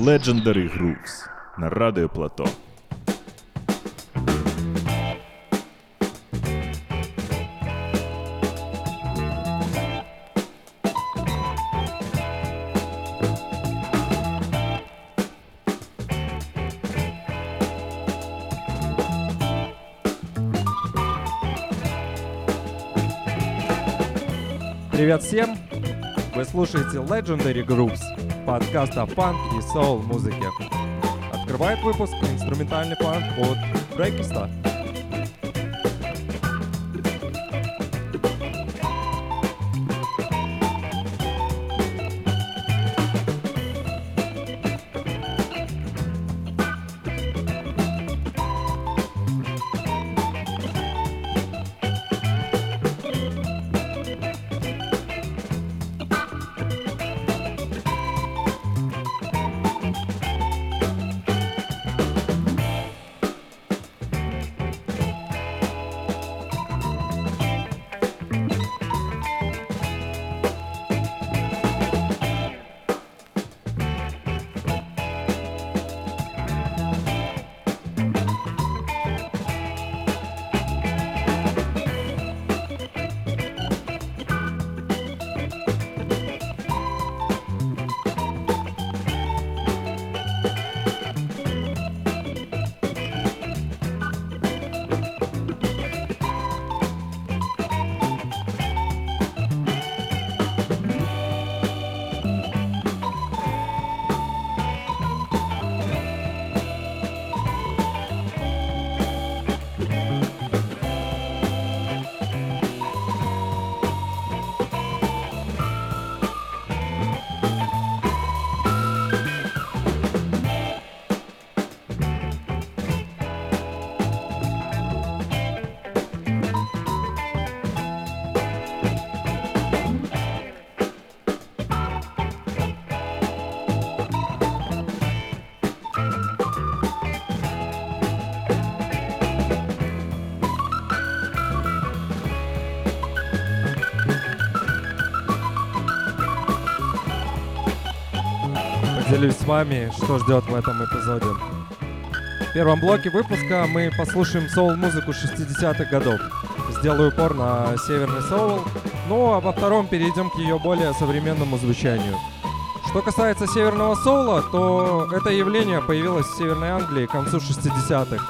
Legendary Grooves на радіо Плато. Привет всем! Вы слушаете Legendary Grooves, подкаст о фанк и соул музыке. Открывает выпуск инструментальный фанк от Брейкиста. Поделюсь с вами, что ждет в этом эпизоде. В первом блоке выпуска мы послушаем соул-музыку 60-х годов. Сделаю упор на северный соул, ну а во втором перейдем к ее более современному звучанию. Что касается северного соула, то это явление появилось в Северной Англии к концу 60-х.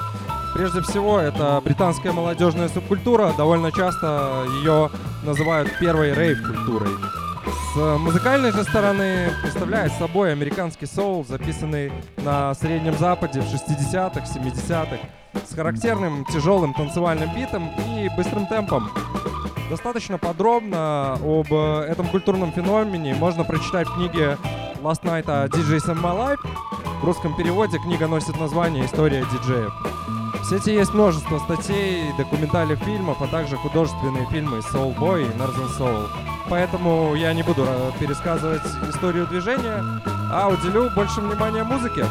Прежде всего, это британская молодежная субкультура, довольно часто ее называют первой рейв-культурой. С музыкальной же стороны представляет собой американский соул, записанный на Среднем Западе в 60-х, 70-х, с характерным тяжелым танцевальным битом и быстрым темпом. Достаточно подробно об этом культурном феномене можно прочитать в книге Last Night a DJ's in My Life. В русском переводе книга носит название «История диджеев». В сети есть множество статей, документальных фильмов, а также художественные фильмы Soul Boy и Northern Soul. Поэтому я не буду э, пересказывать историю движения, а уделю больше внимания музыке.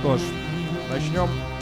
Что ж, начнем.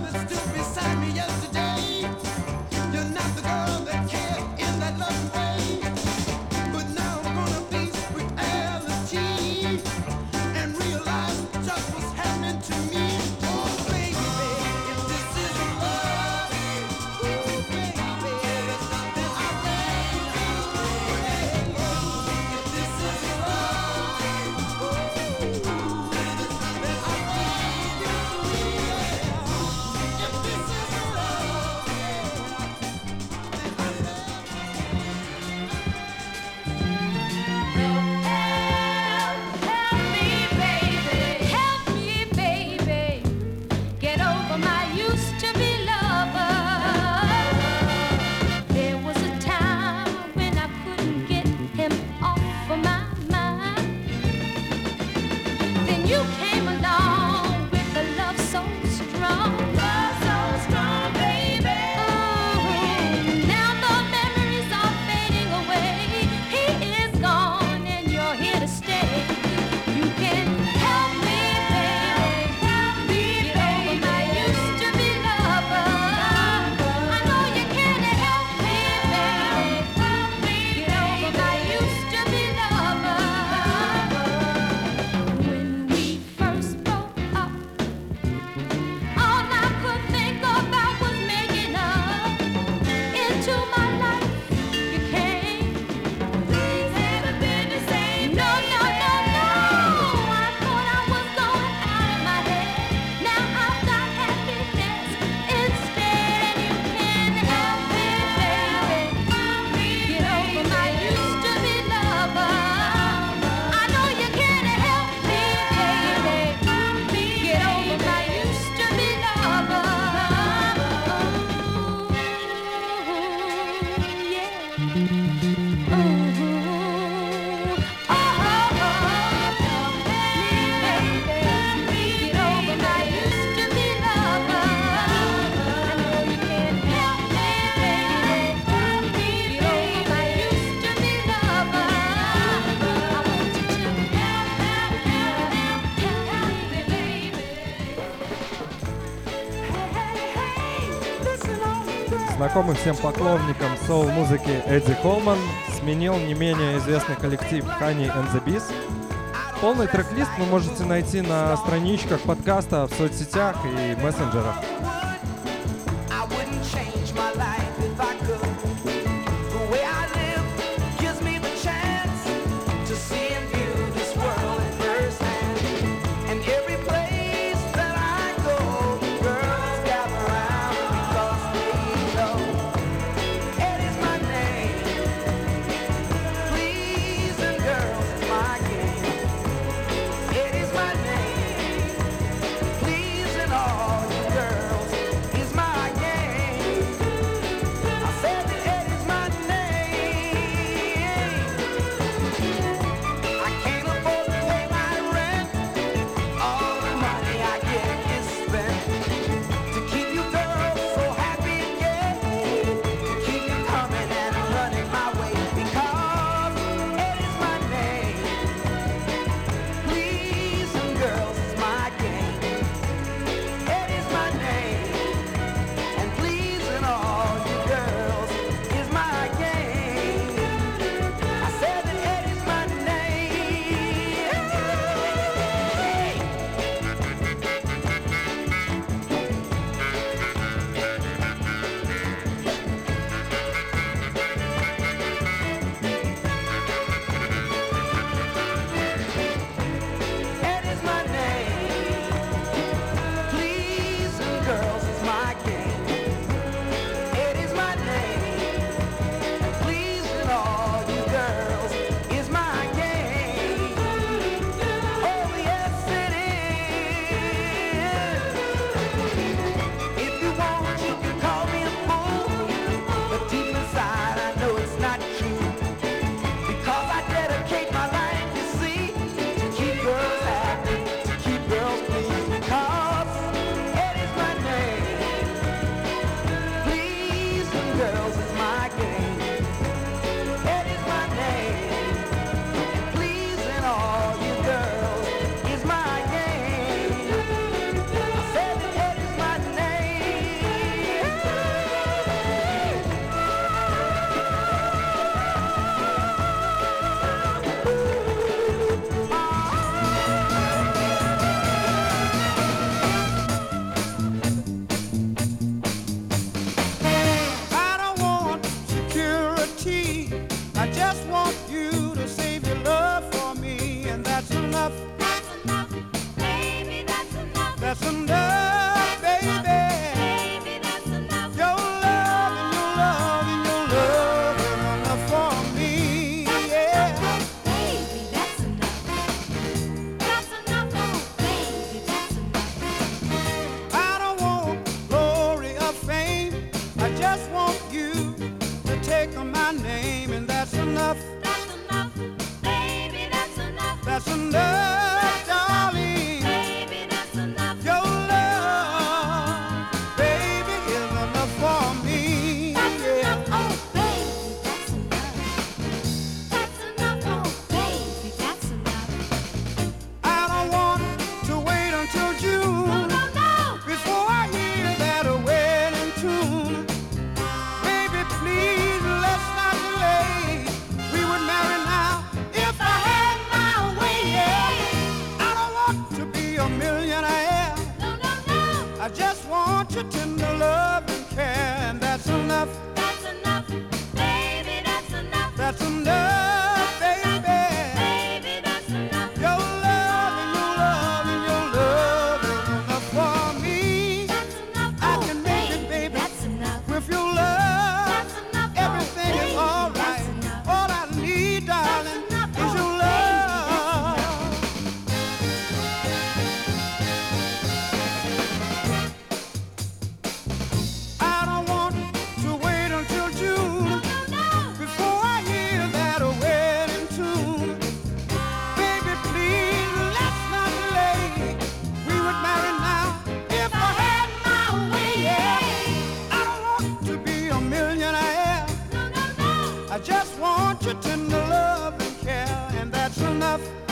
was stood beside me yesterday. всем всем поклонникам соул-музыки Эдди Холман сменил не менее известный коллектив Honey and the Bees. Полный трек-лист вы можете найти на страничках подкаста в соцсетях и мессенджерах. And up. enough.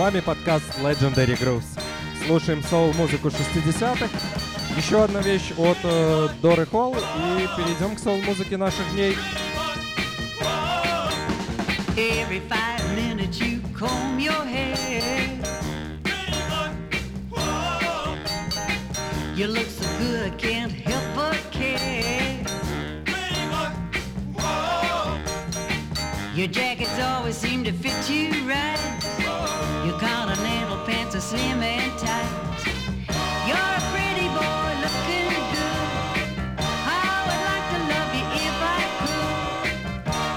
Вами подкаст Legendary Grooves. Слушаем соул-музыку 60-х. Еще одна вещь от э, Доры Холл. И перейдем к соул-музыке наших дней. Every five minutes you comb your hair. You look so good, I can't help but care. Your jackets slim and tight. You're a pretty boy looking good. I would like to love you if I could.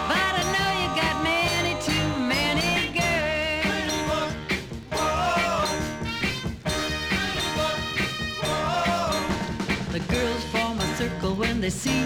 But I know you got many, too many girls. The girls form a circle when they see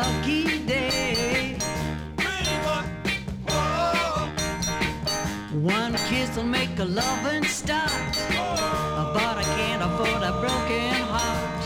lucky day. One kiss will make a loving start, but I can't afford a broken heart.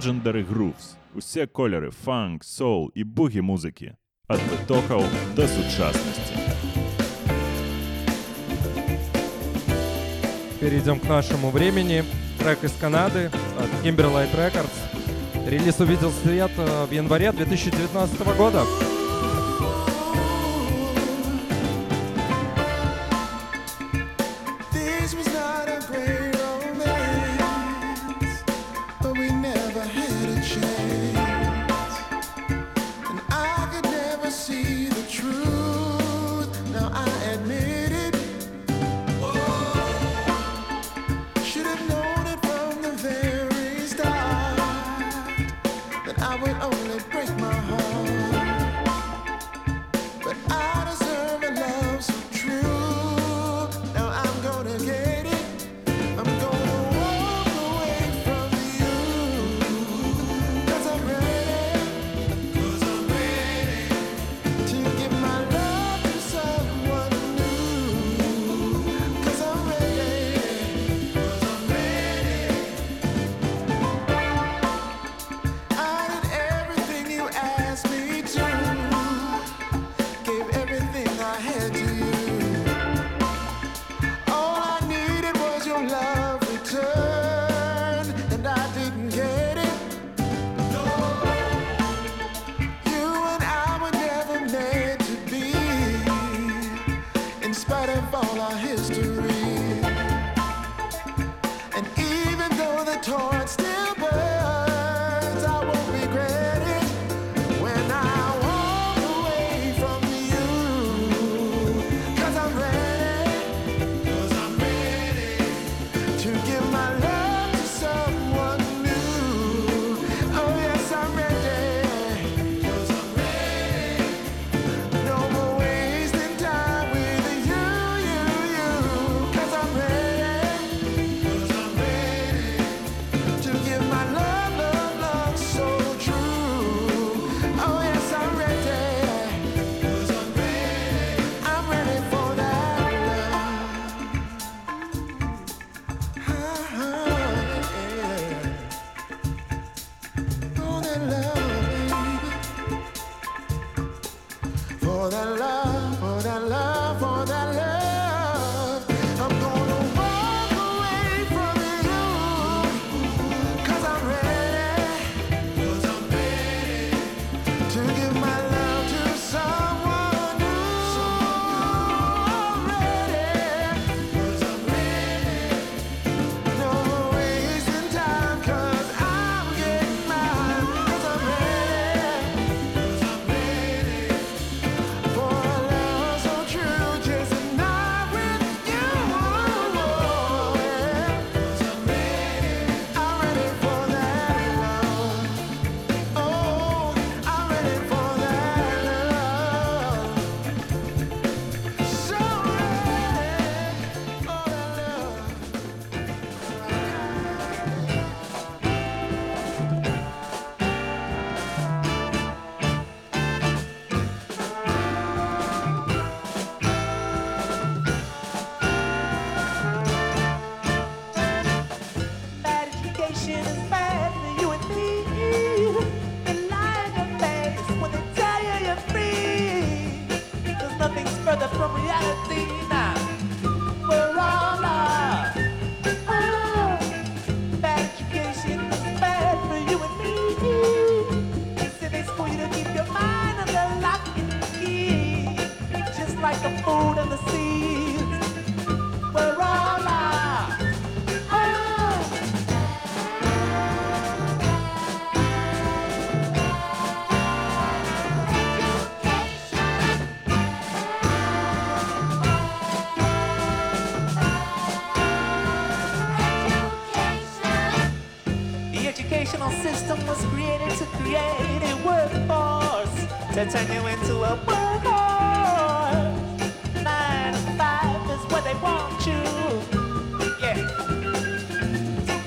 Legendary Grooves. Усі кольори фанк, соул і бугі музики. Від витоків до сучасності. Перейдем к нашему времени. Трек из Канады от Kimberlite Records. Релиз увидел свет э, в январе 2019 года. To turn you into a workhorse. Nine to five is what they want you. Yeah.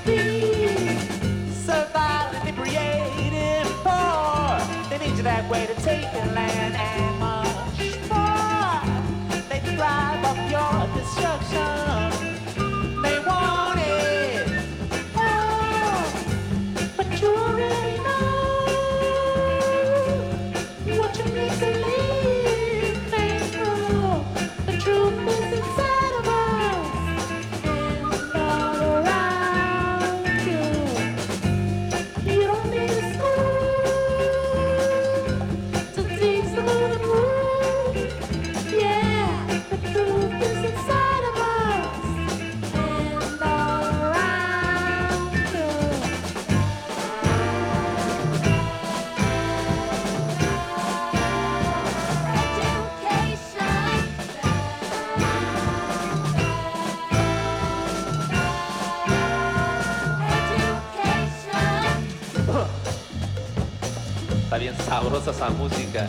Be so violently. They need you that way to take the land. sabrosa música.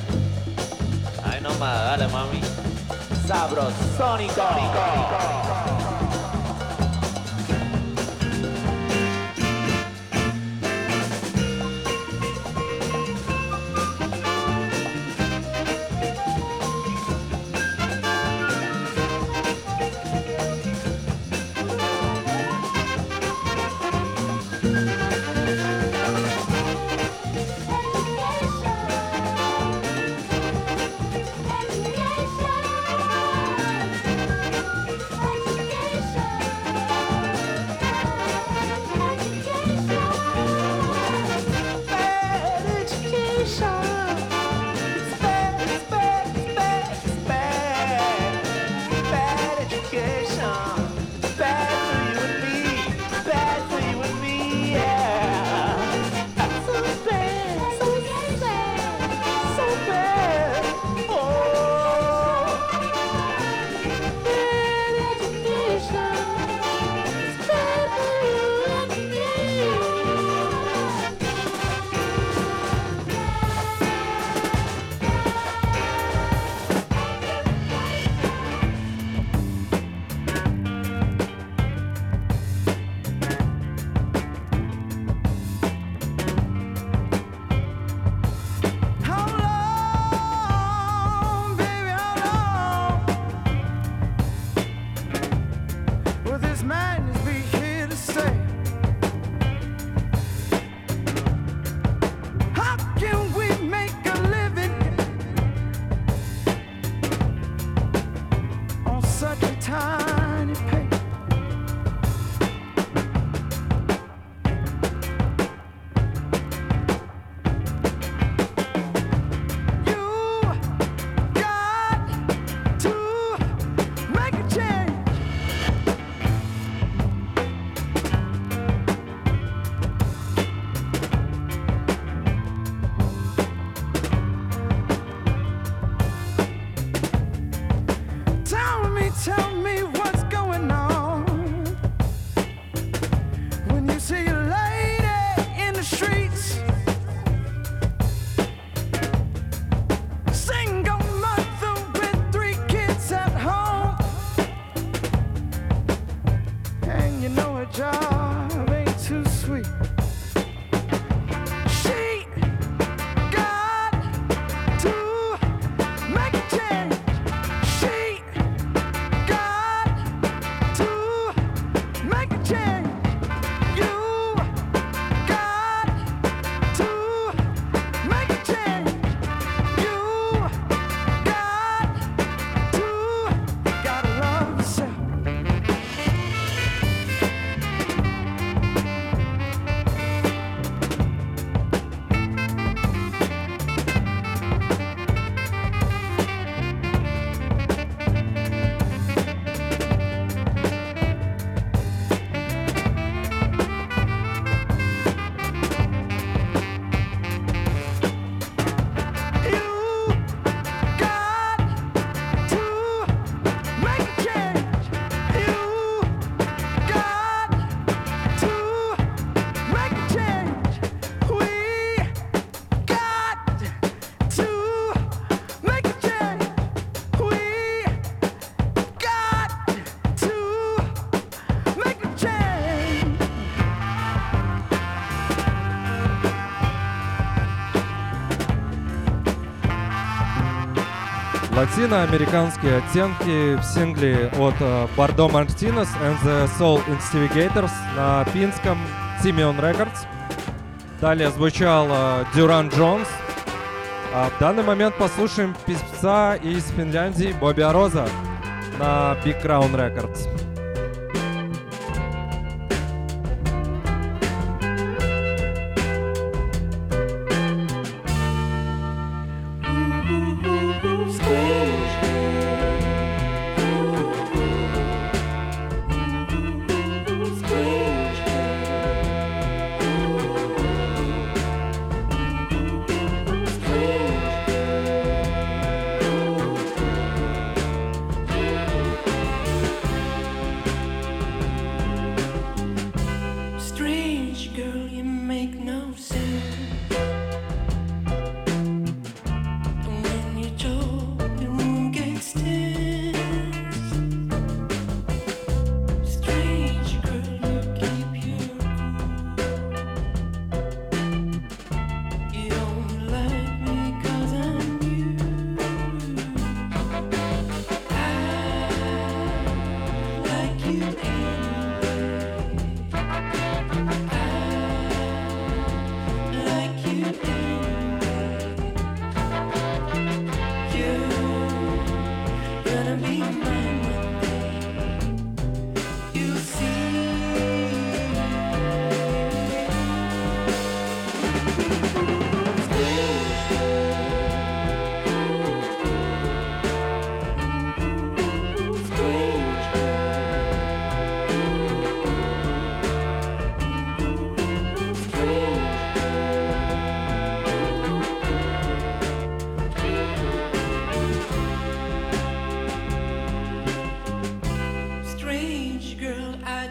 Ay, no más, dale, mami. Sabrosónico. латиноамериканские оттенки в сингле от э, Бардо Мартинес and the Soul Instigators на финском Simeon Records. Далее звучал э, Дюран Джонс. А в данный момент послушаем певца из Финляндии Бобби Роза на Big Crown Records.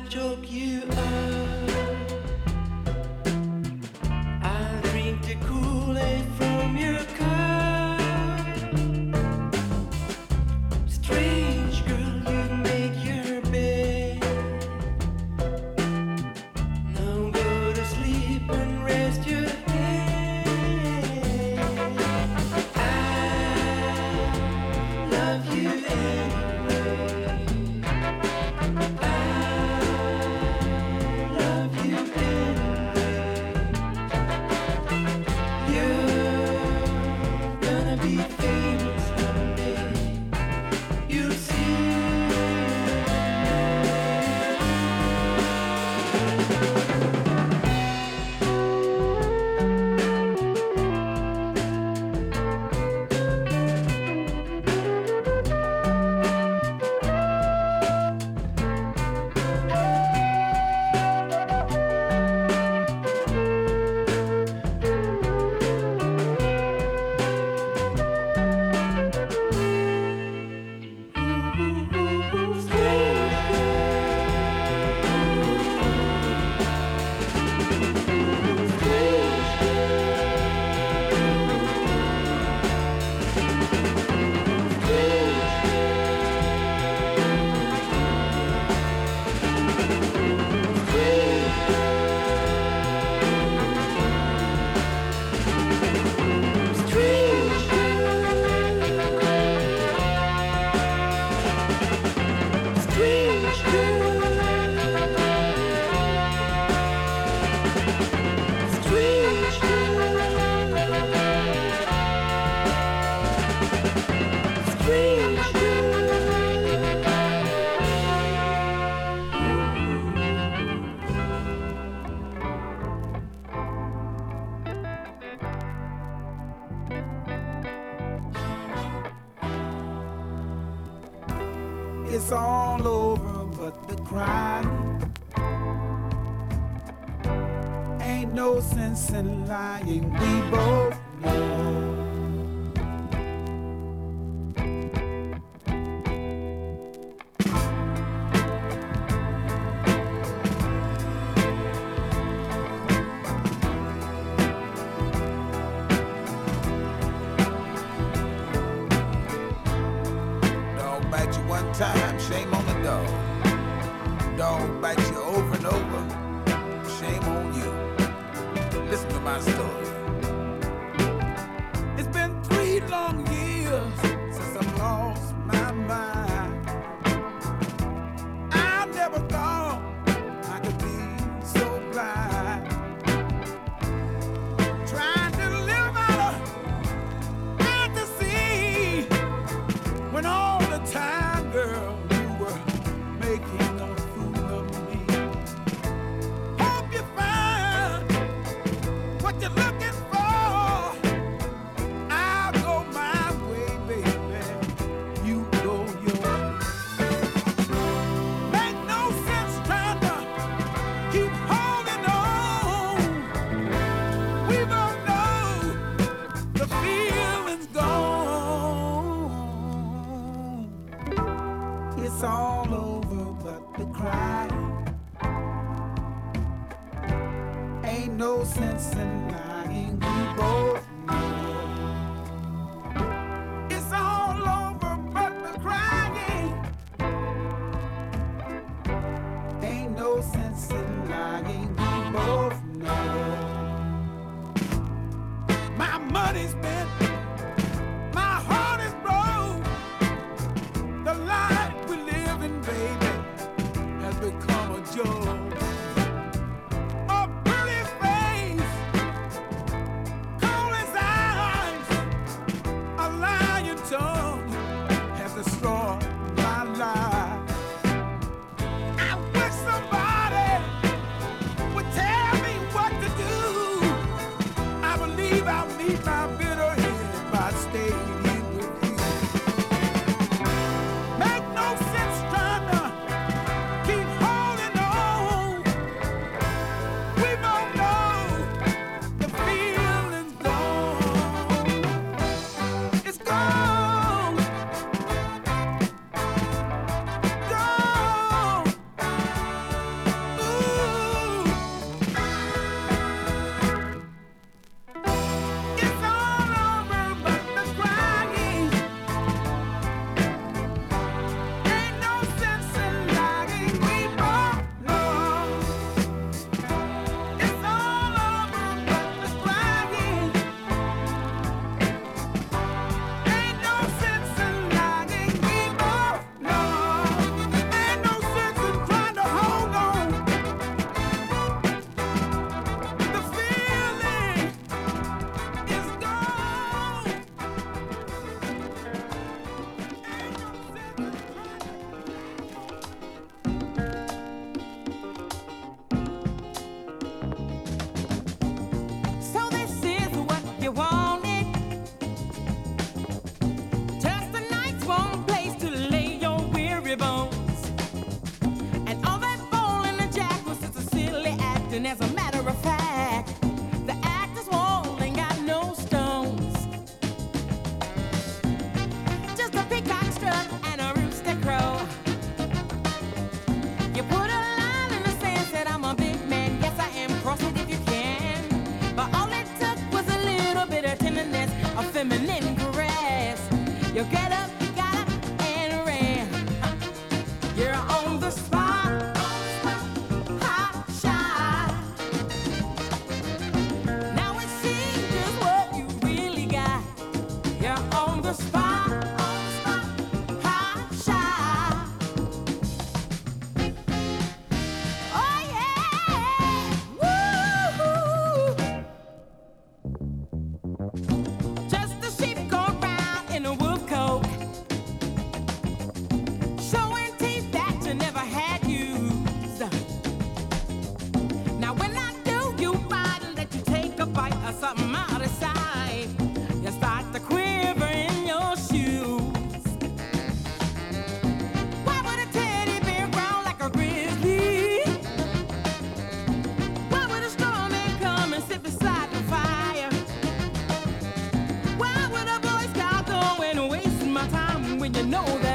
joke you are. score. Know that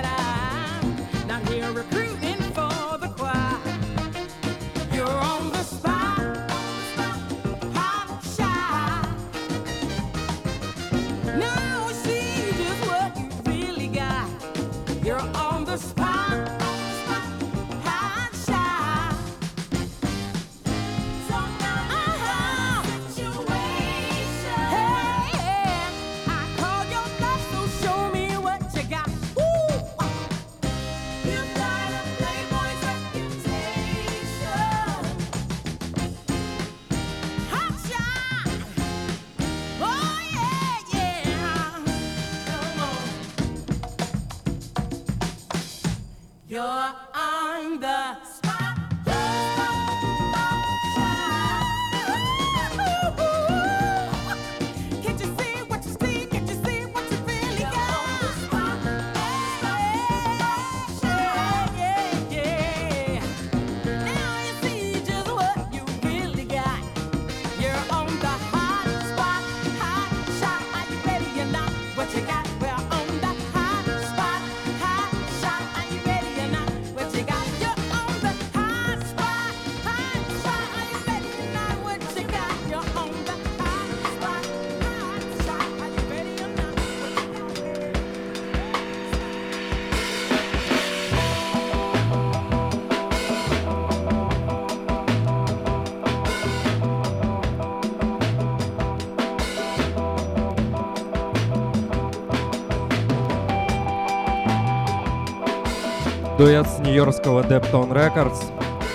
дуэт с нью-йоркского Deptone Records.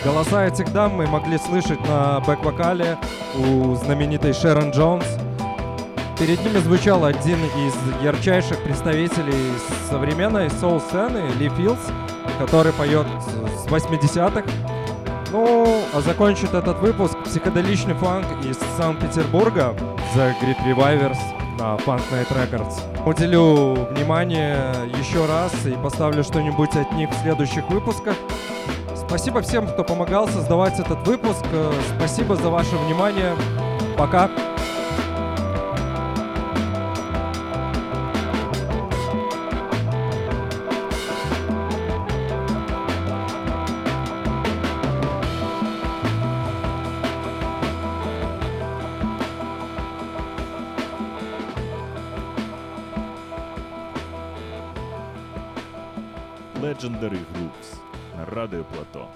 Голоса этих дам мы могли слышать на бэк-вокале у знаменитой Шерон Джонс. Перед ними звучал один из ярчайших представителей современной соул-сцены, Ли Филдс, который поет с 80-х. Ну, а закончит этот выпуск психоделичный фанк из Санкт-Петербурга The Great Revivers на Funk Night Records. Уделю внимание еще раз и поставлю что-нибудь от них в следующих выпусках. Спасибо всем, кто помогал создавать этот выпуск. Э, Спасибо за ваше внимание. Пока. 我懂